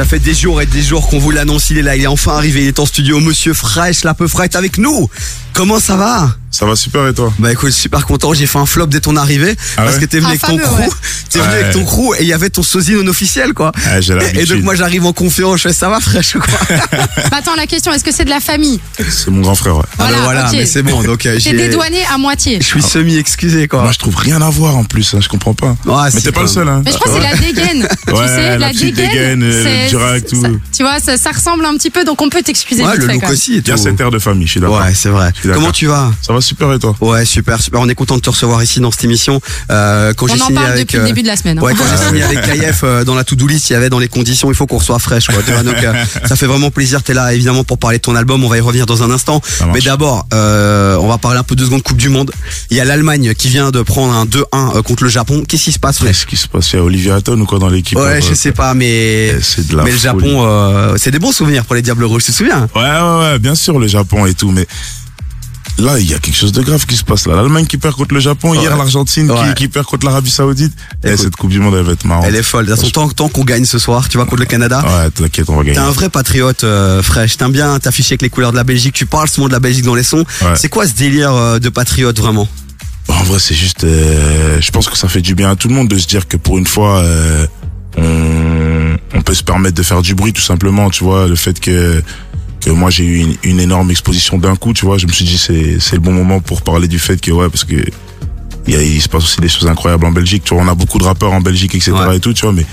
Ça fait des jours et des jours qu'on vous l'annonce. Il est là, il est enfin arrivé. Il est en studio. Monsieur Fresh, la peu est avec nous. Comment ça va Ça va super et toi? Bah écoute, super content. J'ai fait un flop dès ton arrivée Ah parce ouais que t'es venu avec ton fameux, crew. ouais. T'es venu Ouais. avec ton crew et il y avait ton sosie non officiel quoi. Ah, j'ai Et, et donc moi j'arrive en confiance. Je fais ça va Fresh quoi. Bah, attends, la question, est-ce que c'est de la famille? C'est mon grand frère, ouais. Ah bah Voilà, voilà, mais c'est bon. Donc euh, T'es j'ai- dédouané à moitié. Je suis semi excusé quoi. Moi, je trouve rien à voir en plus, hein, je comprends pas. Ouais, mais c'est t'es pas le seul, hein. Mais je crois que c'est la dégaine. tu Ouais, sais, la la, petite dégaine. dégaine, euh, c'est- le Durac, tout. ça- tu vois, ça, ressemble un petit peu, donc on peut t'excuser Ouais, le look aussi Il y a cette air de famille, je suis d'accord. Ouais, c'est vrai. Comment tu vas? Ça va super et toi? Ouais, super, super. On est content de te recevoir ici dans cette émission. Euh, quand j'ai On en signé parle avec, depuis le euh, début de la semaine. hein. Ouais, quand j'ai signé avec KF euh, dans la to-do list, il y avait dans les conditions, il faut qu'on soit fraîche. Quoi. Tu vois, Donc, euh, ça fait vraiment plaisir. T'es là, évidemment, pour parler de ton album. On va y revenir dans un instant. Mais d'abord, euh, on va parler un peu deux secondes Coupe du Monde. Il y a l'Allemagne qui vient de prendre un 2-1 euh, contre le Japon. Qu'est-ce qui se passe, Qu'est-ce qui se passe? Il y a Olivier Hatton ou quoi dans l'équipe Ouais, euh, je sais pas, mais C'est de la mais le. Japon, euh, c'est des bons souvenirs pour les Diables Rouges. Tu te souviens? Ouais, ouais, ouais, bien sûr, le Japon et tout, mais là, il y a quelque chose de grave qui se passe là. L'Allemagne qui perd contre le Japon, hier l'Argentine Ouais. qui, qui perd contre l'Arabie Saoudite. Écoute. cette Coupe du Monde, elle va être marrante. Elle est folle. De toute façon, tant, qu'on gagne ce soir, tu vois, contre le Canada. Ouais, t'inquiète, on va gagner. T'es un vrai patriote euh, fraîche, t'aimes bien t'afficher avec les couleurs de la Belgique, tu parles souvent de la Belgique dans les sons. Ouais. C'est quoi ce délire euh, de patriote vraiment? En vrai, c'est juste. euh, je pense que ça fait du bien à tout le monde de se dire que pour une fois, euh, on, on peut se permettre de faire du bruit, tout simplement. Tu vois, le fait que que moi j'ai eu une, une énorme exposition d'un coup, tu vois, je me suis dit c'est c'est le bon moment pour parler du fait que ouais, parce que il, y a, il se passe aussi des choses incroyables en Belgique. Tu vois, on a beaucoup de rappeurs en Belgique, etc. Ouais. et tout, tu vois, mais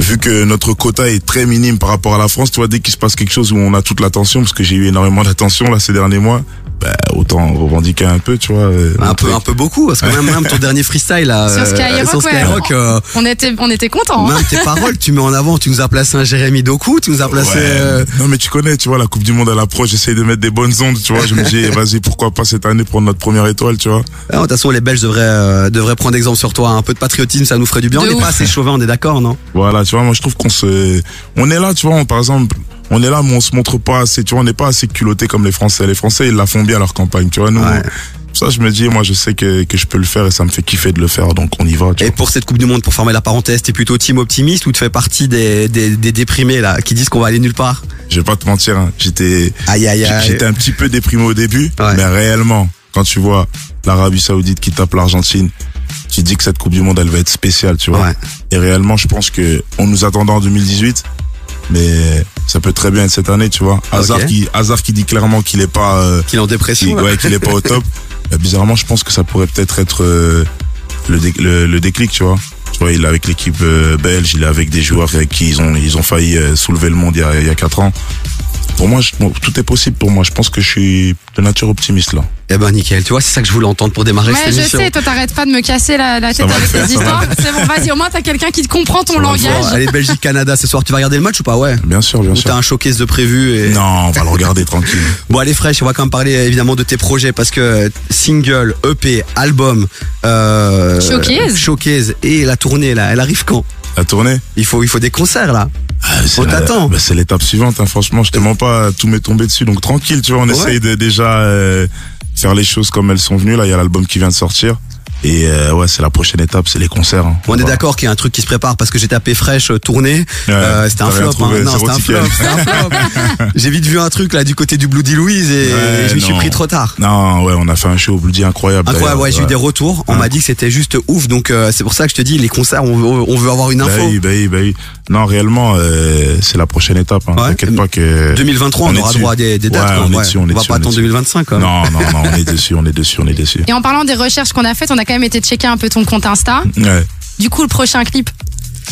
vu que notre quota est très minime par rapport à la France, tu vois, dès qu'il se passe quelque chose où on a toute l'attention, parce que j'ai eu énormément d'attention là ces derniers mois, bah, autant revendiquer un peu, tu vois. euh, Un peu, un peu beaucoup, parce que même, même ton dernier freestyle là, Sur Skyrock, sur ouais. Skyrock, euh, On était, on était contents. hein. même tes paroles, tu mets en avant, tu nous as placé un Jérémy Doku, tu nous as placé. Ouais. euh, Non mais tu connais, tu vois, la Coupe du Monde à l'approche, j'essaye de mettre des bonnes ondes, tu vois. Je me dis, vas-y, pourquoi pas cette année prendre notre première étoile, tu vois. ah, De toute façon, les Belges devraient, euh, devraient prendre exemple sur toi. Un peu de patriotisme, ça nous ferait du bien. De on n'est pas assez chauvin, on est d'accord, non? Voilà, tu vois, moi je trouve qu'on se, on est là, tu vois, on- par exemple, on est là, mais on se montre pas assez, tu vois, on n'est pas assez culotté comme les Français. Les Français, ils la font bien leur campagne, tu vois. Nous, Ouais. ça, je me dis, moi, je sais que, que je peux le faire et ça me fait kiffer de le faire, donc on y va, tu Et vois. pour cette Coupe du Monde, pour fermer la parenthèse, t'es plutôt team optimiste ou tu fais partie des, des, des déprimés là, qui disent qu'on va aller nulle part? Je vais pas te mentir, hein, j'étais, j'étais un petit peu déprimé au début, Ouais. mais réellement, quand tu vois l'Arabie Saoudite qui tape l'Argentine, tu dis que cette Coupe du Monde, elle va être spéciale, tu vois. Ouais. Et réellement, je pense que on nous attendait en 2018, mais ça peut très bien être cette année, tu vois. Hazard Ok. qui, Hazard qui dit clairement qu'il est pas, euh, Qu'il est en dépression. ouais, qu'il est pas au top. Bah, bizarrement, je pense que ça pourrait peut-être être euh, le, dé- le, le déclic, tu vois. Tu vois, il est avec l'équipe euh, belge, il est avec des joueurs avec qui ils ont, ils ont failli euh, soulever le monde il y a, il y a quatre ans. Pour moi, je- tout est possible pour moi. Je pense que je suis de nature optimiste là. Eh ben nickel, tu vois, c'est ça que je voulais entendre pour démarrer Ouais, cette je sais, toi t'arrêtes pas de me casser la, la tête avec tes histoires. C'est bon, vas-y, au moins t'as quelqu'un qui te comprend ton langage. allez, Belgique-Canada ce soir, tu vas regarder le match ou pas? Ouais. Bien sûr, bien Ou sûr. t'as un showcase de prévu et... Non, on va le regarder tranquille. Bon allez fraîche, on va quand même parler évidemment de tes projets parce que single, EP, album, euh, Showcase. showcase et la tournée là, elle arrive quand? La tournée Il faut il faut des concerts là. Ah, On t'attend. bah, c'est l'étape suivante, hein, franchement. Je te mens pas, tout m'est tombé dessus. Donc tranquille, tu vois, on Ouais. essaye de déjà euh, faire les choses comme elles sont venues. Là, il y a l'album qui vient de sortir. Et euh, ouais, c'est la prochaine étape, c'est les concerts. hein. On est d'accord qu'il y a un truc qui se prépare parce que j'ai tapé fraîche euh, tournée. Euh, c'était un flop. hein. Non, c'était un flop. un flop. j'ai vite vu un truc là du côté du Bloody Louise et Ouais, je me suis pris trop tard. Non, ouais, on a fait un show au Bloody incroyable. Incroyable, ouais, j'ai eu des retours. On m'a dit que c'était juste ouf, donc euh, c'est pour ça que je te dis les concerts, on veut, on veut avoir une Bah info. oui, bah oui, bah oui. Non, réellement, euh, c'est la prochaine étape. Hein. Ouais. T'inquiète pas que. 2023, on, On est aura dessus. droit à des, des dates. Ouais, quoi. on est Ouais. dessus, on est va dessus, pas est attendre dessus. 2025. Quoi. Non, non, non, on est dessus, on est dessus, on est dessus. Et en parlant des recherches qu'on a faites, on a quand même été checker un peu ton compte Insta. Ouais. Du coup, le prochain clip,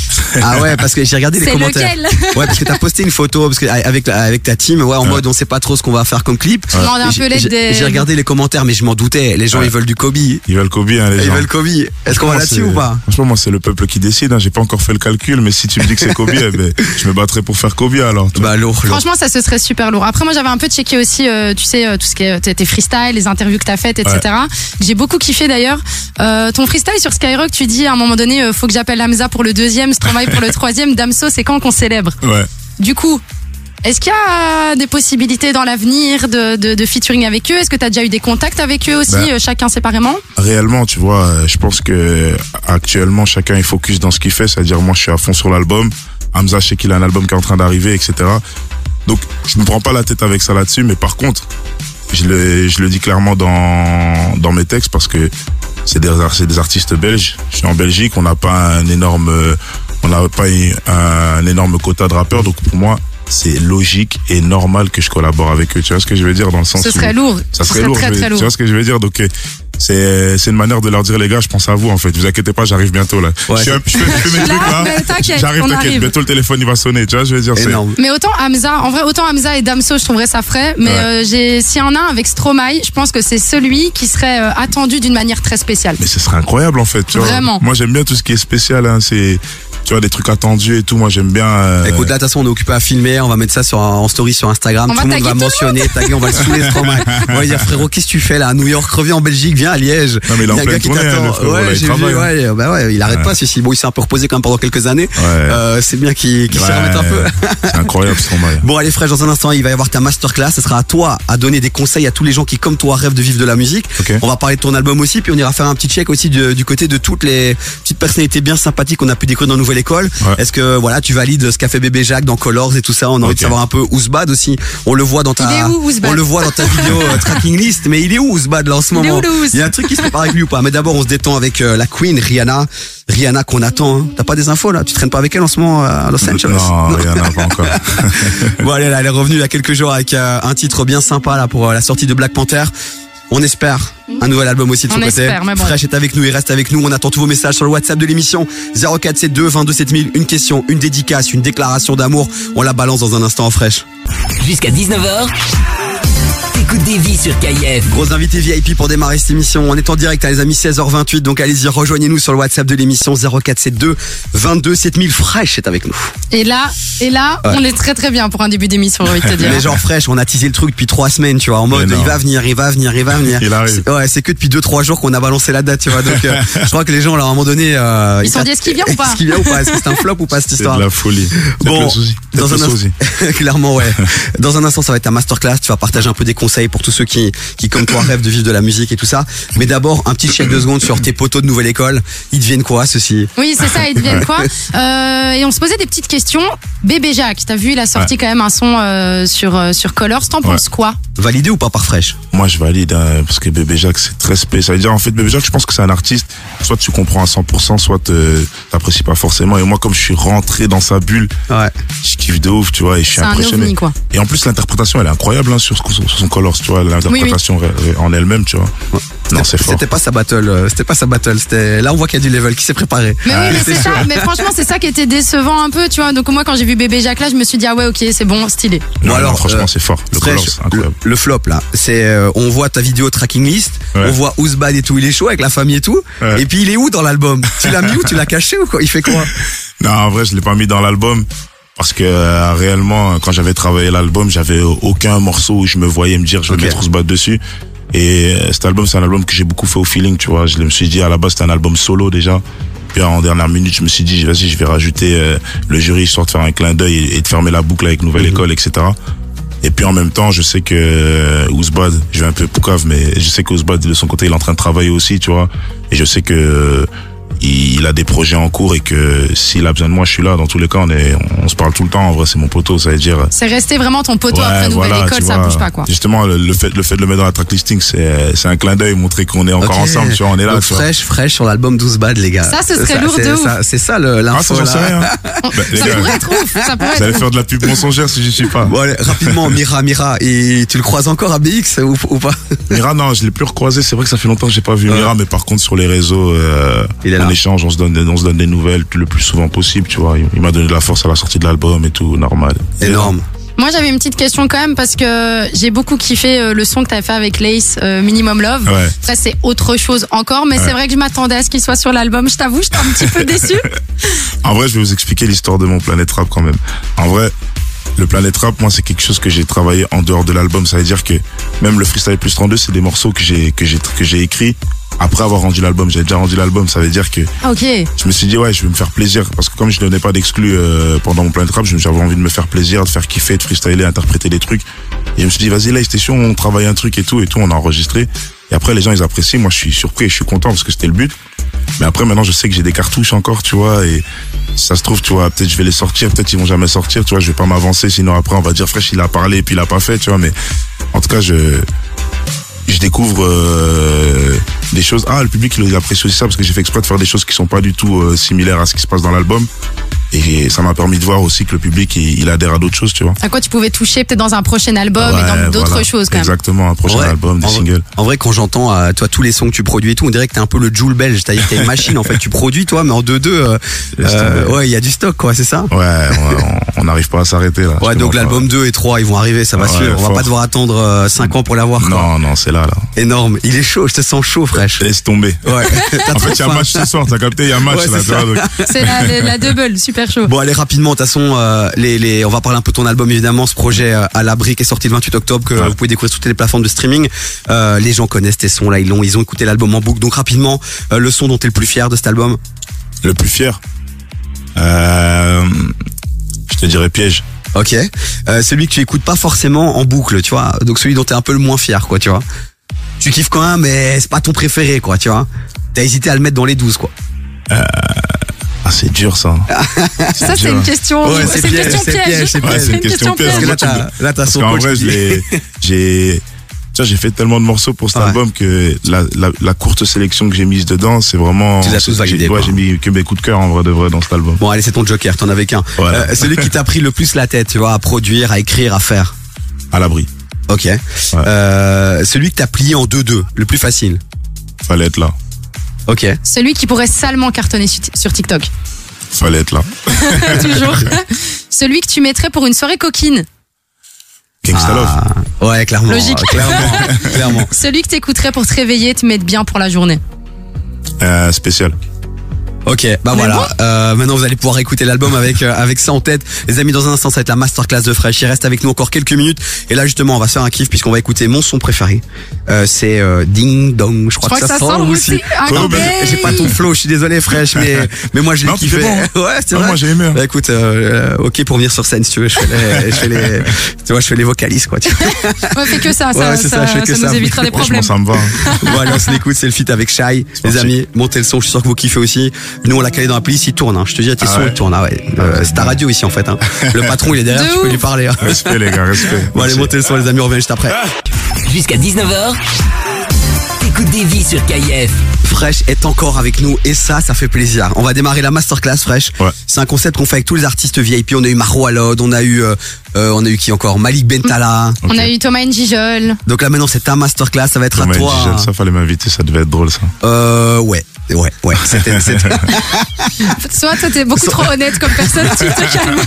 Ah ouais, parce que j'ai regardé les commentaires. lequel? Ouais, parce que t'as posté une photo parce que avec avec ta team, ouais, en Ouais. mode on sait pas trop ce qu'on va faire comme clip. Peu j'ai- regardé les commentaires, mais je m'en doutais. Les gens Ouais. ils veulent du Kobe. Ils veulent Kobe, hein, les Ils gens. veulent Kobe. Est-ce qu'on va là-dessus ou pas? Franchement, moi, c'est le peuple qui décide. Hein. J'ai pas encore fait le calcul, mais si tu me dis que c'est Kobe, eh ben, je me battrai pour faire Kobe alors. Bah lourd, lourd. Franchement, ça ce serait super lourd. Après, moi, j'avais un peu checké aussi, euh, tu sais, euh, tout ce qui est tes- tes freestyles, les interviews que t'as faites, etc. J'ai beaucoup kiffé d'ailleurs. Euh, ton freestyle sur Skyrock, tu dis à un moment donné, euh, faut que j'appelle Hamza pour le deuxième, Stromae pour le troisième, Damso, c'est quand qu'on célèbre. Ouais. Du coup. Est-ce qu'il y a des possibilités dans l'avenir de, de, de featuring avec eux? Est-ce que tu as déjà eu des contacts avec eux aussi, Ben, euh, chacun séparément? Réellement, tu vois, euh, je pense que actuellement chacun est focus dans ce qu'il fait, c'est-à-dire moi je suis à fond sur l'album. Hamza, je sais qu'il a un album qui est en train d'arriver, etc. Donc, je me prends pas la tête avec ça là-dessus, mais par contre, je le, je le dis clairement dans, dans mes textes parce que c'est des, artistes belges. Je suis en Belgique, on n'a pas un énorme, on n'a pas un, énorme quota de rappeurs, donc pour moi, c'est logique et normal que je collabore avec eux. Tu vois ce que je veux dire dans le sens Ce serait lourd. ça Ce serait lourd. très, je veux- très lourd. Tu vois ce que je veux dire? Donc euh, c'est c'est une manière de leur dire les gars, je pense à vous en fait. Vous inquiétez pas, j'arrive bientôt là. Ouais, je, je fais- je fais mes Là, trucs là. mais t'inquiète, J'arrive, t'inquiète. Bientôt le téléphone il va sonner. Tu vois, je veux dire. Mais autant Hamza, en vrai, autant Hamza et Damso, je trouverais ça frais. Mais Ouais. euh, j'ai, s'il y en a un avec Stromae, je pense que c'est celui qui serait euh, attendu d'une manière très spéciale. Mais ce serait incroyable en fait. Tu vois. Vraiment. Moi j'aime bien tout ce qui est spécial. Hein. C'est tu vois des trucs attendus et tout. Moi j'aime bien. euh, Écoute, là, de toute façon, on est occupé à filmer, on va mettre ça sur, en story sur Instagram, On tout va le monde va mentionner, taguer, on va le saouler Stromae. On va lui dire, frérot, qu'est-ce que tu fais là? À New York, reviens en Belgique, viens à Liège. Non, mais il en y a un gars qui hein, t'attend. frérot, là, ouais, il j'ai vu, travaille, hein. ouais, bah ouais, il arrête Ouais. pas, si, si, bon, il s'est un peu reposé quand même pendant quelques années. Ouais. Euh, c'est bien qu'il qu'il s'y ouais, remette un peu. c'est incroyable Stromae. Bon, allez, fraîche, dans un instant, il va y avoir ta masterclass. Ce sera à toi à donner des conseils à tous les gens qui, comme toi, rêvent de vivre de la musique. On va parler de ton album aussi, puis on ira faire un petit check aussi du côté de toutes les petites personnalités bien sympathiques qu'on a pu découvrir dans Nouvelle Ouais. Est-ce que, voilà, tu valides ce qu'a fait Bébé Jacques dans Colors et tout ça? On a envie de savoir un peu Ouzbad aussi. On le voit dans ta, Il est où, Ouzbad on le voit dans ta vidéo euh, tracking list, mais il est où Ouzbad là en ce Il est moment? Ouz? Il y a un truc qui se prépare avec lui ou pas? Mais d'abord, on se détend avec euh, la Queen, Rihanna. Rihanna qu'on attend, hein. T'as pas des infos là? Tu traînes pas avec elle en ce moment euh, à Los Angeles? Non, il y en a pas encore. Bon allez là, elle est revenue il y a quelques jours avec euh, un titre bien sympa là pour euh, la sortie de Black Panther. On espère un nouvel album aussi de On son côté. espère, mais bon. Fresh est avec nous, il reste avec nous. On attend tous vos messages sur le WhatsApp de l'émission 0472 22 7000. Une question, une dédicace, une déclaration d'amour. On la balance dans un instant en Fresh. Jusqu'à 19h, t'écoutes des vies sur KIF. Gros invité VIP pour démarrer cette émission. On est en direct, hein, les amis, 16h28. Donc allez-y, rejoignez-nous sur le WhatsApp de l'émission 0472 22 7000. Fresh est avec nous. Et là, et là, Ouais. on est très très bien pour un début d'émission, j'ai envie de te dire. Mais genre Fresh, on a teasé le truc depuis trois semaines, tu vois, en mode il va venir, il va venir, il va venir. Il arrive. C'est- Ouais, c'est que depuis deux trois jours qu'on a balancé la date, tu vois. Donc euh, je crois que les gens là, à un moment donné, euh, Ils se sont dit, est-ce qu'il vient ou pas? Est-ce qu'il vient ou pas? Est-ce que c'est un flop ou pas cette C'est histoire? de la folie. Bon, dans un instant, clairement ouais. Dans un instant, ça va être ta masterclass. Tu vas partager un peu des conseils pour tous ceux qui, qui comme toi rêvent de vivre de la musique et tout ça. Mais d'abord, un petit check de secondes sur tes poteaux de nouvelle école. Ils deviennent quoi ceux-ci? Oui, c'est ça, ils deviennent quoi? Euh, Et on se posait des petites questions. Bébé Jacques, t'as vu, il a sorti quand même un son euh, sur, euh, sur Colors. T'en penses quoi? Validé ou pas par Fresh? Moi, je valide hein, parce que Bébé Jacques, c'est très spécial. Ça veut dire, en fait, Bébé Jacques, je pense que c'est un artiste. Soit tu comprends à 100%, soit euh, t'apprécies pas forcément. Et moi, comme je suis rentré dans sa bulle, Ouais. je kiffe de ouf, tu vois, et je suis un impressionné. ovni, quoi. Et en plus, l'interprétation, elle est incroyable hein, sur, ce- sur son Colors, tu vois, l'interprétation ré- ré- en elle-même, tu vois. Non, c'est fort. C'était pas sa battle. euh, C'était pas sa battle. C'était là on voit qu'il y a du level qui s'est préparé. Mais oui, mais c'est ça. Mais franchement, c'est ça qui était décevant un peu, tu vois. Donc moi, quand j'ai vu Bébé Jacques là, je me suis dit ah ouais, ok, c'est bon, stylé. Non, alors, franchement, euh, c'est fort. Le incroyable. flop là, c'est euh, on voit ta vidéo tracking list, Ouais. on voit Ouzbad et tout, il est chaud avec la famille et tout. Ouais. Et puis il est où dans l'album? Tu l'as mis où? Tu l'as caché ou quoi? Il fait quoi? Non, en vrai, je l'ai pas mis dans l'album parce que euh, réellement, quand j'avais travaillé l'album, j'avais aucun morceau où je me voyais me dire je vais mettre Ouzbad dessus. Et euh, cet album, c'est un album que j'ai beaucoup fait au feeling, tu vois. Je me suis dit à la base c'était un album solo déjà. Puis en dernière minute, je me suis dit vas-y, je vais rajouter euh, le jury histoire de faire un clin d'œil et, et de fermer la boucle avec Nouvelle École, etc. Et puis en même temps, je sais que euh, Ouzbad, je vais un peu poucave, mais je sais que Ouzbad de son côté, il est en train de travailler aussi, tu vois. Et je sais que euh, il a des projets en cours et que s'il a besoin de moi, je suis là. Dans tous les cas, on est, on se parle tout le temps. En vrai, c'est mon poteau, ça veut dire. C'est resté vraiment ton poteau après nouvelle école, ça vois. bouge pas quoi. Justement, le, le fait, le fait de le mettre dans la track listing, c'est, un clin d'œil, montrer qu'on est encore ensemble, tu vois, on est là, Donc tu vois. fresh, fresh sur l'album d'Ouzbad les gars. Ça, ce serait lourd de c'est ouf. ça- C'est ça Ah, l'info ça, j'en sais là. rien. Bah, Ça gars, pourrait être ouf, ça pourrait vous allez faire de la pub mensongère si j'y suis pas. Bon allez, rapidement, Mira, Mira, et tu le croises encore à BX ou, ou pas? Mira, non, je l'ai plus recroisé. C'est vrai que ça fait longtemps que j'ai pas vu. Mira, mais par contre, sur les réseaux, euh, Il est on échange, on se donne, des- on se donne des nouvelles le plus souvent possible, tu vois. Il, m'a donné de la force à la sortie de l'album et tout, normal. Énorme. Moi, j'avais une petite question quand même parce que j'ai beaucoup kiffé euh, le son que t'avais fait avec Lace, euh, Minimum Love. Ouais. Après, c'est autre chose encore, mais c'est vrai que je m'attendais à ce qu'il soit sur l'album. Je t'avoue, j'étais un petit peu déçue. En vrai, je vais vous expliquer l'histoire de mon Planète Rap quand même. En vrai, le Planète Rap, moi, c'est quelque chose que j'ai travaillé en dehors de l'album. Ça veut dire que même le Freestyle Plus 32, c'est des morceaux que j'ai, que j'ai, que j'ai écrits après avoir rendu l'album. J'avais déjà rendu l'album. Ça veut dire que Ah, je me suis dit, ouais, je vais me faire plaisir. Parce que comme je donnais pas d'exclus euh, pendant mon Planète Rap, je- j'avais envie de me faire plaisir, de faire kiffer, de freestyler, interpréter des trucs. Et je me suis dit, vas-y, là, Station, on travaille un truc et tout, et tout, on a enregistré. Et après, les gens, ils apprécient. Moi, je suis surpris et je suis content parce que c'était le but. Mais après, maintenant, je sais que j'ai des cartouches encore, tu vois, et si ça se trouve, tu vois, peut-être je vais les sortir, peut-être ils vont jamais sortir, tu vois, je vais pas m'avancer, sinon après, on va dire, fraîche, il a parlé et puis il a pas fait, tu vois, mais en tout cas, je, je découvre euh, des choses. Ah, le public, il apprécie aussi ça parce que j'ai fait exprès de faire des choses qui sont pas du tout euh, similaires à ce qui se passe dans l'album. Et ça m'a permis de voir aussi que le public, il, il adhère à d'autres choses, tu vois. À quoi tu pouvais toucher peut-être dans un prochain album et dans d'autres voilà. choses quand même. Exactement, un prochain Ouais. album, des en, vrai- singles. en vrai, quand j'entends euh, toi tous les sons que tu produis et tout, on dirait que t'es un peu le Joule belge. T'es une machine en fait. Tu produis toi, mais en 2-2, euh, Laisse euh, tomber. ouais, il y a du stock quoi, c'est ça Ouais, on- n'arrive pas à s'arrêter là. Ouais, donc l'album 2 et 3, ils vont arriver, ça va Ouais, suivre. On va pas devoir attendre 5 ans pour l'avoir. Non, non, c'est là, là. Énorme. Il est chaud, je te sens chaud, fraîche. Laisse tomber. Ouais. T'as En fait, il y a faim. match ce soir, t'as capté, il y a match Ouais, là, c'est tu la, la, la double, super chaud. Bon, allez rapidement. De toute façon, euh, les, les, on va parler un peu de ton album évidemment. Ce projet euh, à l'abri qui est sorti le 28 octobre que Ouais. vous pouvez découvrir sur toutes les plateformes de streaming. Euh, les gens connaissent tes sons là, ils l'ont, ils ont écouté l'album en boucle. Donc rapidement, euh, le son dont t'es le plus fier de cet album. Le plus fier? Euh, je te dirais piège. Ok. Euh, celui que tu écoutes pas forcément en boucle, tu vois. Donc celui dont t'es un peu le moins fier, quoi, tu vois. Tu kiffes quand même, mais c'est pas ton préféré, quoi, tu vois. T'as hésité à le mettre dans les 12, quoi. Ah, c'est dur ça. Ça, c'est une question, Ouais, c'est une question piège. piège, c'est Ouais, piège. c'est une question piège. Parce que là, t'as, là, t'as son coach vrai, j'ai, j'ai fait tellement de morceaux pour cet Ouais. album que la, la, la courte sélection que j'ai mise dedans, c'est vraiment. Tu tous validés, Ouais, j'ai mis que mes coups de cœur en vrai de vrai dans cet album. Bon, allez, c'est ton joker, t'en avais qu'un. Voilà. Euh, celui qui t'a pris le plus la tête, tu vois, à produire, à écrire, à faire. À l'abri. Ok. Euh, celui que t'as plié en 2-2, le plus facile. Fallait être là. Ok. Celui qui pourrait salement cartonner sur sur TikTok. Fallait être là. Toujours. Celui que tu mettrais pour une soirée coquine. Gangsta Love. Ah, ouais, clairement. Logique. Clairement, clairement. Celui que t'écouterais pour te réveiller et te mettre bien pour la journée. Euh, spécial. Ok, bah voilà. Euh, maintenant, vous allez pouvoir écouter l'album avec euh, avec ça en tête. Les amis, dans un instant, ça va être la masterclass de Fresh. Il reste avec nous encore quelques minutes. Et là, justement, on va se faire un kiff puisqu'on va écouter mon son préféré. Euh, c'est euh, Ding Dong. Je crois, Je crois que ça sort aussi. Ah, Ouais, non, mais mais- J'ai pas ton flow. Je suis désolé, Fresh, mais mais moi, je l'ai kiffé. bon, ouais, c'est vrai. moi, j'ai aimé. hein. Bah écoute, euh, euh, ok pour venir sur scène si tu veux. Je fais les, je fais les, tu vois, je fais les vocalises quoi. Tu vois. Ouais, fais que ça, ça, Ouais, ça, ça, que ça nous ça. évitera des Franchement, problèmes. ça me va. hein. Bon, allez, on se l'écoute, c'est le feat avec Shai. Les amis, montez le son, je suis sûr que vous kiffez aussi. Nous, on l'a calé dans la playlist, il tourne, hein. Je te dis, tes Ah sons, ouais. ils tournent, ah ouais. Euh, c'est ta radio ici, en fait, hein. Le patron, il est derrière, De tu peux lui parler. hein. Respect, les gars, respect. Bon, allez, montez le son, les amis, on revient juste après. Jusqu'à 19h, t'écoutes des vies sur KIF. Fresh est encore avec nous et ça, ça fait plaisir. On va démarrer la masterclass Fresh. Ouais. C'est un concept qu'on fait avec tous les artistes VIP. On a eu Maro Alod, on a eu, euh, euh, on a eu qui encore? Malik Bentala. On a eu Thomas Njijol. Donc là maintenant c'est ta masterclass, ça va être Thomas à toi. Njijol, ça fallait m'inviter, ça devait être drôle ça. Euh, ouais, ouais, ouais. C'était, c'était- Soit toi, t'es beaucoup trop honnête comme personne, tu te calmes.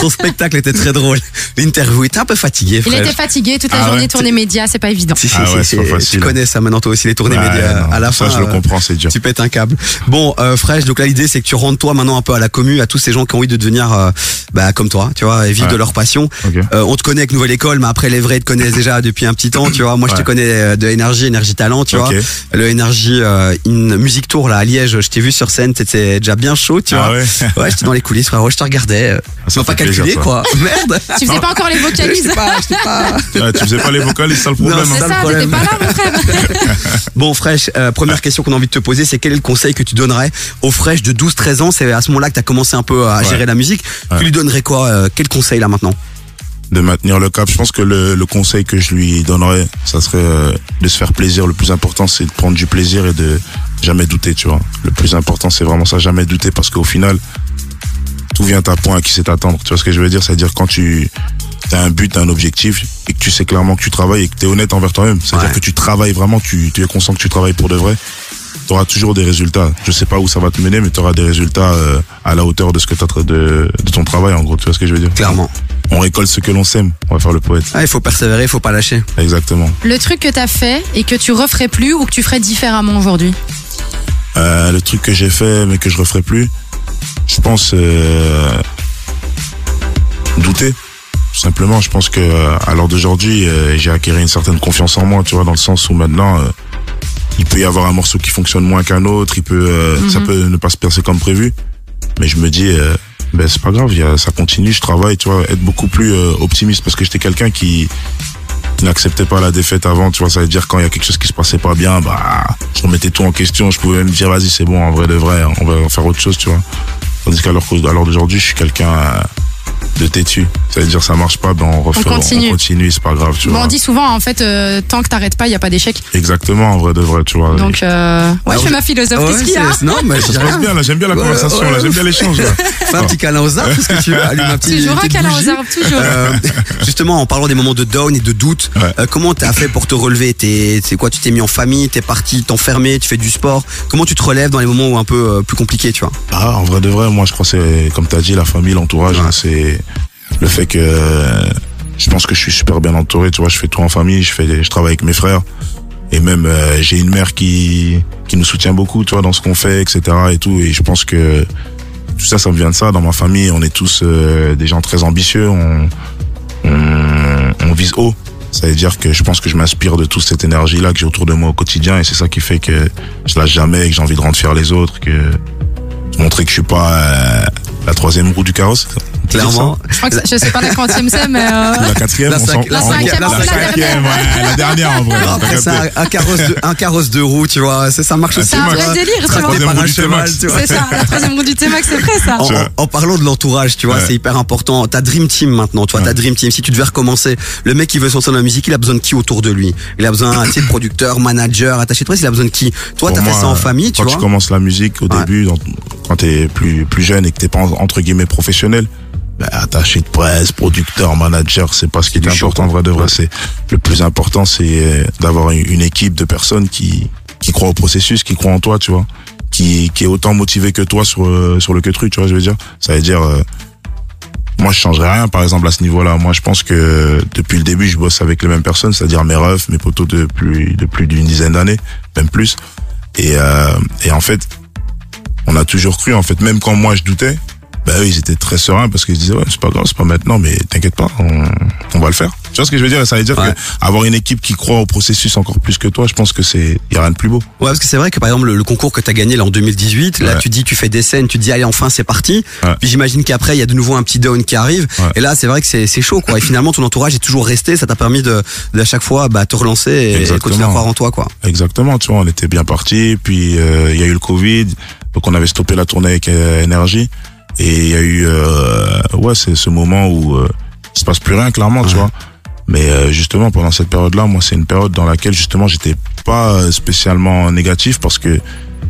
son spectacle était très drôle. L'interview était un peu fatigué. Il était fatigué toute la Ah journée, ouais. tournée média, c'est pas évident. Si, si, Ah si, ouais, si, c'est pas tu facile. connais ça maintenant toi aussi les tournées Ouais, médias. non, à la ça, fin, je le euh, comprends, c'est dur. Tu pètes un câble. Bon, euh, Fresh, donc là l'idée c'est que tu rentres toi maintenant un peu à la commu, à tous ces gens qui ont envie de devenir euh, bah, comme toi, tu vois, et vivre Ouais. de leur passion. Ok. Euh, on te connaît avec Nouvelle École, mais après les vrais te connaissent déjà depuis un petit temps, tu vois. Moi je te Ouais. connais euh, de énergie, énergie talent, tu Ok. vois. Le énergie euh, in music tour là à Liège, je t'ai vu sur scène, t'étais déjà bien chaud, tu Ah vois. ouais Ouais, j'étais dans les coulisses, frérot, je te regardais. euh, ça pas calculé quoi. Merde. Tu faisais pas encore les vocalises. pas, je sais pas. Ouais, tu faisais pas les vocales, c'est ça le problème. Non, hein. C'est ça, le problème. pas là, mon frère. Bon, Fresh, euh, première question qu'on a envie de te poser, c'est quel est le conseil que tu donnerais au Fresh de 12-13 ans? C'est à ce moment-là que tu as commencé un peu à Ouais. gérer la musique. Tu lui donnerais quoi euh, Quel conseil là maintenant? De maintenir le cap. Je pense que le, le conseil que je lui donnerais, ça serait euh, de se faire plaisir. Le plus important, c'est de prendre du plaisir et de jamais douter, tu vois. Le plus important, c'est vraiment ça, jamais douter, parce qu'au final, tout vient à point à qui c'est t'attendre. Tu vois ce que je veux dire? C'est-à-dire quand tu as un but, un objectif, et que tu sais clairement que tu travailles et que tu es honnête envers toi-même. C'est-à-dire Ouais. que tu travailles vraiment, tu, tu es conscient que tu travailles pour de vrai. Tu auras toujours des résultats. Je sais pas où ça va te mener, mais tu auras des résultats euh, à la hauteur de ce que t'as de, de ton travail, en gros. Tu vois ce que je veux dire? Clairement. On récolte ce que l'on sème. On va faire le poète. Ah, il faut persévérer, il faut pas lâcher. Exactement. Le truc que t'as fait et que tu referais plus ou que tu ferais différemment aujourd'hui? Euh, le truc que j'ai fait mais que je referai plus, je pense euh, douter. Tout simplement, je pense que euh, à l'heure d'aujourd'hui, euh, j'ai acquis une certaine confiance en moi, tu vois, dans le sens où maintenant, il peut y avoir un morceau qui fonctionne moins qu'un autre, il peut, ça peut ne pas se percer comme prévu, mais je me dis, ben c'est pas grave, il y a- ça continue, je travaille, tu vois, être beaucoup plus optimiste parce que j'étais quelqu'un qui qui n'acceptait pas la défaite avant, tu vois, ça veut dire quand il y a quelque chose qui se passait pas bien, bah, je remettais tout en question, je pouvais même dire, vas-y, c'est bon, en vrai de vrai, on va faire autre chose, tu vois. Tandis qu'à l'heure d'aujourd'hui, je suis quelqu'un euh, de têtu. Ça veut dire, ça marche pas, ben on refait, On continue. on continue, c'est pas grave, tu Bon, vois. on dit souvent, en fait, euh, tant que t'arrêtes pas, il y a pas d'échec. Exactement, en vrai de vrai, tu vois. Donc, euh, ouais, je fais ma philosophe. Ouais, Qu'est-ce qu'il y a c'est- Non, mais dis J'aime rien. bien, là, j'aime bien la Ouais, conversation, ouais, là, j'aime bien l'échange, là. Fais un petit câlin aux arbres, parce que tu allumes un petit. Toujours un câlin aux arbres, toujours. Euh, justement, en parlant des moments de down et de doute, Ouais. euh, comment t'as fait pour te relever? T'es, c'est quoi Tu t'es mis en famille, t'es parti t'enfermer, tu fais du sport? Comment tu te relèves dans les moments où un peu euh, plus compliqués, tu vois? Ah, en vrai de vrai, moi je crois que c'est, comme tu as dit, la famille, l'entourage, Ouais. C'est le fait que je pense que je suis super bien entouré, tu vois, je fais tout en famille, je fais, je travaille avec mes frères et même euh, j'ai une mère qui qui nous soutient beaucoup, tu vois, dans ce qu'on fait, etc. et tout. Et je pense que tout ça, ça me vient de ça. Dans ma famille, on est tous euh, des gens très ambitieux, on, on, on vise haut. Ça veut dire que je pense que je m'inspire de toute cette énergie-là que j'ai autour de moi au quotidien et c'est ça qui fait que je lâche jamais, que j'ai envie de rendre fier les autres, que de montrer que je suis pas euh, la troisième roue du carrosse. Clairement. Je crois que je sais pas la quantième c'est, mais euh, la quatrième, La cinq- la cinquième, la la cinquième, ouais, la dernière en vrai. Non, Après, un, un carrosse de, un carrosse de roue, tu vois. C'est, ça marche aussi. c'est un vrai délire, tu vois. Par roue un du cheval, T-Max. tu vois. C'est ça, la troisième roue du T-Max, c'est vrai ça. En, parlant de l'entourage, tu vois, Ouais. c'est hyper important. Ta dream team maintenant, tu vois, ta dream team. Si tu devais recommencer, le mec qui veut sortir dans la musique, il a besoin de qui autour de lui? Il a besoin, tu sais, de producteur, manager, attaché de presse. Il a besoin de qui? Toi, t'as fait ça en famille, tu quand vois? tu commences la musique au début, quand t'es plus plus jeune et que t'es pas en- entre guillemets professionnel, bah, attaché de presse, producteur, manager, c'est pas ce qui est important en vrai de vrai. Ouais. C'est le plus important, c'est euh, d'avoir une, une équipe de personnes qui qui croient au processus, qui croient en toi, tu vois, qui qui est autant motivé que toi sur euh, sur le que truc, tu vois, je veux dire? Ça veut dire euh, moi, je changerais rien, par exemple, à ce niveau-là. Moi, je pense que depuis le début, je bosse avec les mêmes personnes, c'est-à-dire mes refs, mes potos de plus, de plus d'une dizaine d'années, même plus. Et, euh, et en fait, on a toujours cru, en fait, même quand moi je doutais, bah eux, ils étaient très sereins parce qu'ils se disaient, ouais, c'est pas grave, c'est pas maintenant, mais t'inquiète pas, on, on va le faire. Tu vois ce que je veux dire? Ça veut dire Ouais. que avoir une équipe qui croit au processus encore plus que toi, je pense que c'est, y a rien de plus beau. Ouais, parce que c'est vrai que par exemple le, le concours que t'as gagné là en 2018, là Ouais. tu dis tu fais des scènes, tu dis allez enfin c'est parti. Ouais. Puis j'imagine qu'après il y a de nouveau un petit down qui arrive. Et là c'est vrai que c'est c'est chaud quoi. Et finalement ton entourage est toujours resté, ça t'a permis de d'à chaque fois bah, te relancer et, et de Exactement. continuer à croire en toi quoi. Exactement, tu vois, on était bien parti. Puis euh, il y a eu le Covid, donc on avait stoppé la tournée avec euh, énergie. Et il y a eu, euh, ouais, c'est ce moment où euh, il se passe plus rien, clairement, tu Ouais. vois. Mais euh, justement, pendant cette période-là, moi, c'est une période dans laquelle justement, j'étais pas euh, spécialement négatif parce que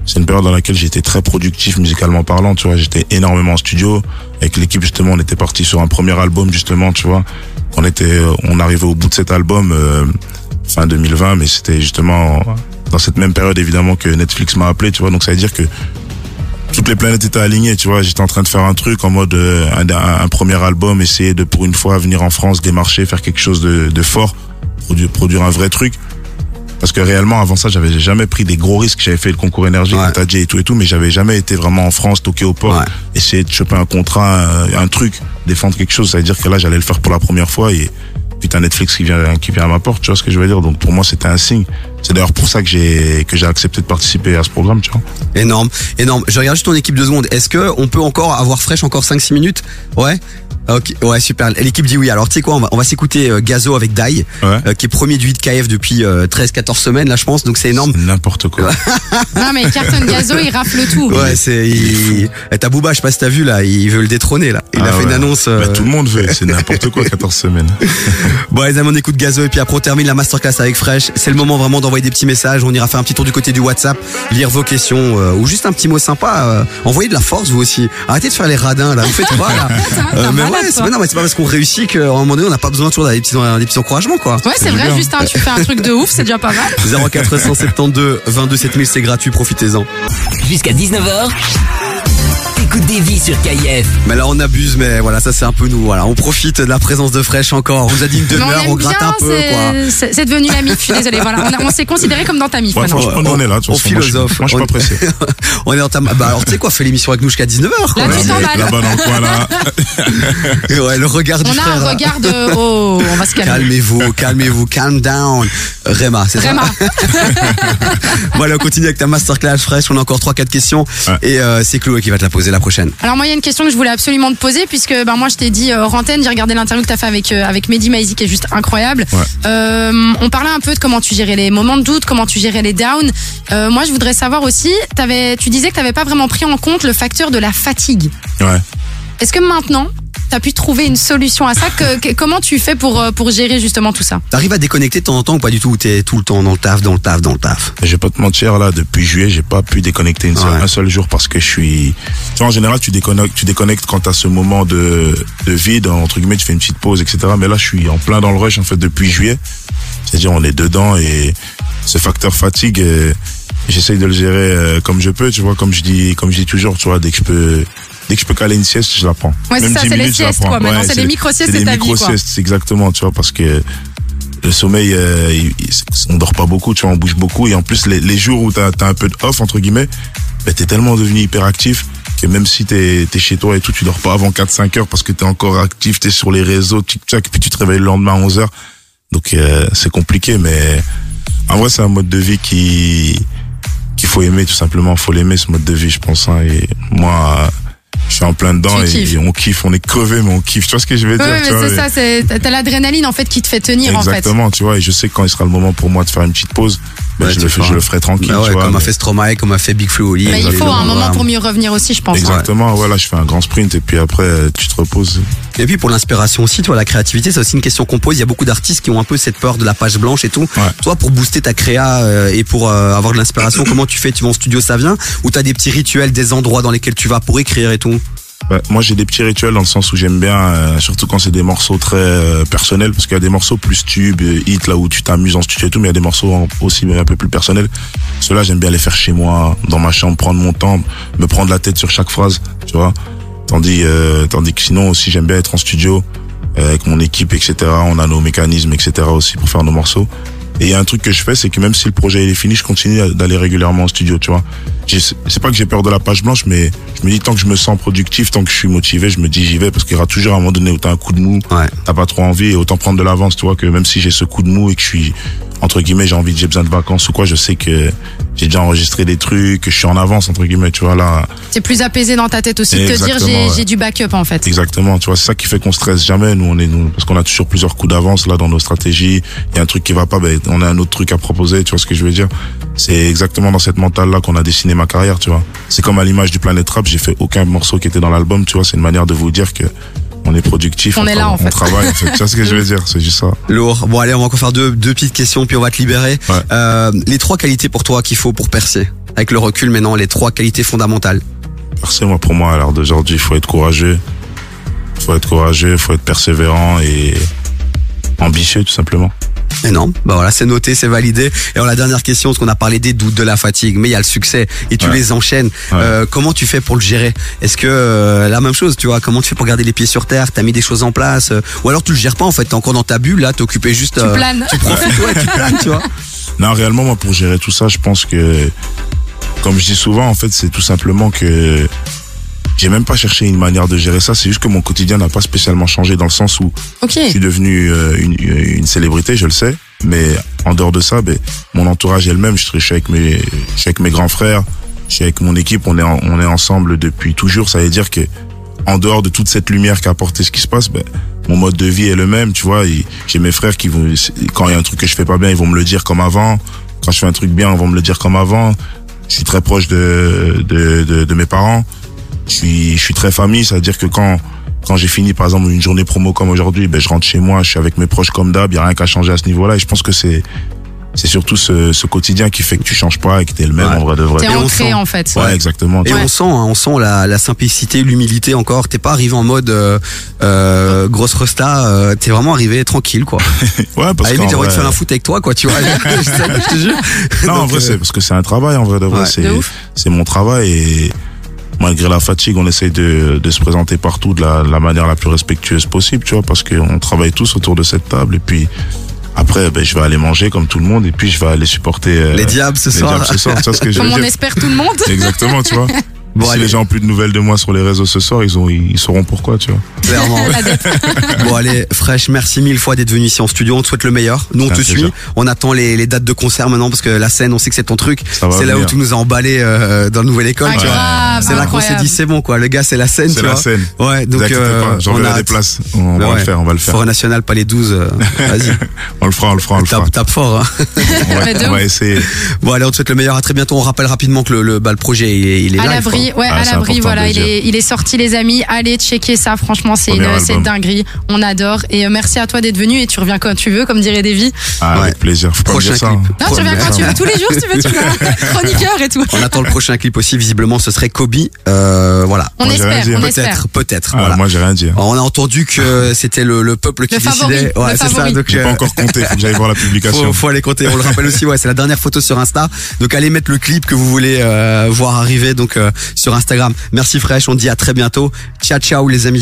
c'est une période dans laquelle j'étais très productif musicalement parlant, tu vois. J'étais énormément en studio avec l'équipe justement. On était parti sur un premier album justement, tu vois. On était, euh, on arrivait au bout de cet album euh, fin 2020, mais c'était justement dans cette même période évidemment que Netflix m'a appelé, tu vois. Donc ça veut dire que toutes les planètes étaient alignées, tu vois. J'étais en train de faire un truc en mode euh, un, un- un premier album, essayer de pour une fois venir en France, démarcher, faire quelque chose de, de fort, produire, produire un vrai truc. Parce que réellement, avant ça, j'avais jamais pris des gros risques. J'avais fait le concours énergie, Ouais. et tout et tout, mais j'avais jamais été vraiment en France, toqué au port, Ouais. essayer de choper un contrat, un, un truc, défendre quelque chose. Ça veut dire que là, j'allais le faire pour la première fois et putain Netflix qui vient, qui vient à ma porte, tu vois ce que je veux dire? Donc pour moi, c'était un signe. C'est d'ailleurs pour ça que j'ai, que j'ai accepté de participer à ce programme, tu vois. Énorme, énorme. Je regarde juste ton équipe de secondes. Est-ce que on peut encore avoir fraîche encore 5-6 minutes? Ouais. Ok, ouais, super. L'équipe dit oui. Alors, tu sais quoi, on va, on va s'écouter euh, Gazo avec Dai, Ouais. euh, qui est premier du 8 KF depuis euh, 13-14 semaines, là, je pense. Donc, c'est énorme. C'est N'importe quoi. Non, mais Carton Gazo, il rafle tout. Ouais, c'est. Il... Eh, T'as Booba, je sais pas si t'as vu là, il veut le détrôner là. Il a Ah fait ouais. une annonce. euh, Bah, tout le monde veut, c'est n'importe quoi, 14 semaines. Bon, les amis, on écoute Gazo et puis après on termine la masterclass avec Fresh. C'est le moment vraiment d'envoyer des petits messages. On ira faire un petit tour du côté du WhatsApp, lire vos questions euh, ou juste un petit mot sympa. euh, envoyez de la force vous aussi. Arrêtez de faire les radins là. Vous faites quoi là un Mais ouais, c'est mais non, mais c'est pas parce qu'on réussit qu'à un moment donné on n'a pas besoin toujours des petits, des petits encouragements quoi. Ouais, c'est vrai, bien. Justin, tu fais un truc de ouf, c'est déjà pas mal. 0472 22 7000 c'est gratuit, profitez-en. Jusqu'à 19h, t'écoutes des vies sur KIF. Mais là on abuse, mais voilà ça c'est un peu nous. Voilà, on profite de la présence de Fresh encore. On vous a dit une demi-heure, on, aime gratte bien, un peu quoi. c'est- devenu la MIF, je suis désolée. Voilà, on, a- on s'est considéré comme dans ta MIF Ouais, maintenant. nous, on est là. on philosophe. Moi, je suis On- pas pressé. on est en tam- Bah alors tu sais quoi, fais l'émission avec nous jusqu'à 19h quoi. Là, tu t'emballes. Dans là. Ouais, le regard du On a frère. un là. regard de. Oh, on va se calmer. Calmez-vous, calmez-vous, calm down. Réma, c'est ça. Voilà, on continue avec ta masterclass fraîche. On a encore 3-4 questions. Ouais. Et euh, c'est Chloé qui va te la poser. La la prochaine. Alors moi il y a une question que je voulais absolument te poser puisque ben moi je t'ai dit euh, Rantaine, j'ai regardé l'interview que t'as fait avec euh, avec Mehdi Maizi qui est juste incroyable. Ouais. Euh, on parlait un peu de comment tu gérais les moments de doute, comment tu gérais les downs. Euh, moi je voudrais savoir aussi, t'avais, tu disais que t'avais pas vraiment pris en compte le facteur de la fatigue. Ouais. Est-ce que maintenant t'as pu trouver une solution à ça que, que- Comment tu fais pour euh, pour gérer justement tout ça T'arrives à déconnecter de temps en temps ou pas du tout ou T'es tout le temps dans le taf, dans le taf, dans le taf? Je vais pas te mentir, là, depuis juillet, j'ai pas pu déconnecter une seule- Ouais. un seul jour parce que je suis. Tu vois, en général, tu déconnectes, tu déconnectes quand t'as ce moment de, de vide, entre guillemets, tu fais une petite pause, etc. Mais là, je suis en plein dans le rush, en fait, depuis juillet. C'est-à-dire, on est dedans et ce facteur fatigue, euh, j'essaye de le gérer euh, comme je peux, tu vois, comme je dis, comme je dis toujours, tu vois, dès que je peux, dès que je peux caler une sieste, je la prends. Ouais, c'est Même ça, 10 c'est les minutes, je la siestes, prends. quoi. Maintenant, c'est les- micro-siestes, c'est ta vie, quoi. micro-siestes, c'est exactement, tu vois, parce que le sommeil, euh, il- on dort pas beaucoup, tu vois, on bouge beaucoup. Et en plus, les, les jours où t'as as un peu de off, entre guillemets, ben, t'es tellement devenu hyperactif que même si t'es es chez toi et tout, tu dors pas avant 4-5 heures parce que t'es encore actif, t'es sur les réseaux, tic-tac, puis tu te réveilles le lendemain à 11 heures. Donc, euh, c'est compliqué, mais en vrai, c'est un mode de vie qui qu'il faut aimer, tout simplement. Faut l'aimer, ce mode de vie, je pense. hein. et moi, je suis en plein dedans et, on kiffe, on est crevé, mais on kiffe. Tu vois ce que je veux Oui, dire tu vois, c'est ça, c'est t'as- l'adrénaline en fait qui te fait tenir en fait. Exactement, tu vois, et je sais que quand il sera le moment pour moi de faire une petite pause, ben, Ouais, je, le fais, feras. je le ferai tranquille, Bah ouais, tu vois. Comme a fait Stromae, comme a fait Big Flo Oli. Mais il faut un moment pour mieux revenir aussi, je pense. Exactement, voilà, je fais un grand sprint et puis après euh, tu te reposes. Et puis pour l'inspiration aussi, toi, la créativité, c'est aussi une question qu'on pose. Il y a beaucoup d'artistes qui ont un peu cette peur de la page blanche et tout. Ouais. Toi, pour booster ta créa euh, et pour euh, avoir de l'inspiration, comment tu fais? Tu vas en studio, ça vient? Ou t'as des petits rituels, des endroits dans lesquels tu vas pour écrire et moi j'ai des petits rituels dans le sens où j'aime bien, euh, surtout quand c'est des morceaux très euh, personnels, parce qu'il y a des morceaux plus tubes, euh, hits, là où tu t'amuses en studio et tout, mais il y a des morceaux aussi un peu plus personnels. Ceux-là j'aime bien les faire chez moi, dans ma chambre, prendre mon temps, me prendre la tête sur chaque phrase, tu vois. Tandis, tandis que sinon aussi j'aime bien être en studio avec mon équipe, etc. On a nos mécanismes, etc. aussi pour faire nos morceaux. Et il y a un truc que je fais, c'est que même si le projet il est fini, je continue d'aller régulièrement en studio, tu vois. C'est pas que j'ai peur de la page blanche, mais je me dis tant que je me sens productif, tant que je suis motivé, je me dis j'y vais parce qu'il y aura toujours un moment donné où t'as un coup de mou, Ouais. t'as pas trop envie et autant prendre de l'avance, tu vois, que même si j'ai ce coup de mou et que je suis entre guillemets j'ai envie, j'ai besoin de vacances ou quoi, je sais que j'ai déjà enregistré des trucs, que je suis en avance entre guillemets, tu vois là. C'est plus apaisé dans ta tête aussi de te dire j'ai ouais. j'ai du backup en fait. Exactement, tu vois, c'est ça qui fait qu'on stresse jamais. Nous, on est nous, parce qu'on a toujours plusieurs coups d'avance là dans nos stratégies. Il y a un truc qui va pas, ben on a un autre truc à proposer. Tu vois ce que je veux dire C'est exactement dans cette mentale là qu'on a dessiné ma carrière, tu vois. C'est comme à l'image du Planet Rap, j'ai fait aucun morceau qui était dans l'album, tu vois. C'est une manière de vous dire que on est productif, On est là, en fait. on travaille. En fait. Tu vois ce que je veux dire C'est juste ça. Lourd. Bon, allez, on va encore faire deux, deux petites questions, puis on va te libérer. Ouais. Euh, les trois qualités pour toi qu'il faut pour percer. Avec le recul maintenant, les trois qualités fondamentales. Percer, moi, pour moi, à l'heure d'aujourd'hui, il faut être courageux. Il faut être courageux, il faut être persévérant et ambitieux, tout simplement. Et non, bah voilà, c'est noté, c'est validé. Et alors la dernière question, parce qu'on a parlé des doutes, de la fatigue, mais il y a le succès et tu Ouais. les enchaînes. Euh, comment tu fais pour le gérer? Est-ce que euh, la même chose, tu vois Comment tu fais pour garder les pieds sur terre? T'as mis des choses en place euh, Ou alors tu le gères pas en fait T'es encore dans ta bulle là, t'es occupé juste. Tu planes. Tu profites, ouais, tu planes, tu vois. Non, réellement, moi, pour gérer tout ça, je pense que, comme je dis souvent, en fait, c'est tout simplement que j'ai même pas cherché une manière de gérer ça. C'est juste que mon quotidien n'a pas spécialement changé dans le sens où Ok. je suis devenu euh, une, une célébrité, je le sais. Mais en dehors de ça, ben, mon entourage est le même. Je suis avec mes, je suis avec mes grands frères, je suis avec mon équipe. On est, en- on est ensemble depuis toujours. Ça veut dire que, en dehors de toute cette lumière qu'a apporté ce qui se passe, ben, mon mode de vie est le même, tu vois. J'ai mes frères qui vont, quand il y a un truc que je fais pas bien, ils vont me le dire comme avant. Quand je fais un truc bien, ils vont me le dire comme avant. Je suis très proche de, de, de, de mes parents. Je suis, je suis très famille, c'est-à-dire que quand, quand j'ai fini, par exemple, une journée promo comme aujourd'hui, ben, je rentre chez moi, je suis avec mes proches comme d'hab, il y a rien qu'à changer à ce niveau-là. Et je pense que c'est, c'est surtout ce, ce quotidien qui fait que tu changes pas et que t'es le même Ouais. en vrai de vrai. T'es Et on ancré sent. en fait. Ouais, exactement. Et on sent, hein, on sent la, la simplicité, l'humilité encore. T'es pas arrivé en mode euh, euh, grosse resta. euh, T'es vraiment arrivé tranquille, quoi. Ouais, parce qu'en j'ai envie de faire un foot avec toi, quoi. Tu vois Je te jure. Non, en vrai, euh, c'est parce que c'est un travail, en vrai de vrai. Ouais, c'est mon travail et malgré la fatigue, on essaye de, de se présenter partout de la, de la manière la plus respectueuse possible, tu vois, parce qu'on travaille tous autour de cette table et puis après, ben, je vais aller manger comme tout le monde et puis je vais aller supporter euh, Les diables ce les soir. diables ce soir. Tu vois ce que je veux Comme on dire? espère tout le monde. Exactement, tu vois. Bon, si allez. les gens ont plus de nouvelles de moi sur les réseaux ce soir, ils ont, ils sauront pourquoi, tu vois. Clairement. Bon, allez, Fresh, merci mille fois d'être venu ici en studio. On te souhaite le meilleur. Nous, on te suit. On attend les, les dates de concert maintenant parce que la scène, on sait que c'est ton truc. C'est là où tu nous as emballé euh, dans la nouvelle école. Ah, tu vois. grave, C'est là qu'on s'est dit c'est bon quoi. Le gars, c'est la scène. C'est tu la vois. scène. Ouais, donc euh, on a des places. On va Ouais. le faire, on va le faire. Forêt nationale, pas les 12. euh, Vas-y, On le fera, on le fera, on le fera. tape, tape fort. Hein. On va, on va ouf. essayer. Bon, allez, on te souhaite le meilleur. À très bientôt. On rappelle rapidement que le, le, bah, le projet, il est, il est à live, l'abri, quoi. ouais, Ah, à l'abri, voilà, il est, il est sorti les amis, allez checker ça, franchement c'est une, dinguerie, on adore et euh, merci à toi d'être venu et tu reviens quand tu veux, comme dirait Davy. Ah, Ouais. Avec plaisir. Faut pas Prochain clip. hein. Non, tu reviens quand tu veux, tous les jours si tu veux, tu viens, chroniqueur et tout. On attend le prochain clip aussi. Visiblement, ce serait Kobe. Euh, voilà. On Moi, espère, hein. espère. Peut-être, peut-être. Ah, voilà. Moi, j'ai rien dit. On a entendu que c'était le, le peuple qui Le favori, décidait. le Ouais, c'est ça. favori. Donc, J'ai euh, pas encore compté, faut que j'aille voir la publication. faut, faut aller compter. On le rappelle aussi, ouais, c'est la dernière photo sur Insta. Donc allez mettre le clip que vous voulez euh, voir arriver donc euh, sur Instagram. Merci Fresh, on dit à très bientôt. Ciao ciao les amis.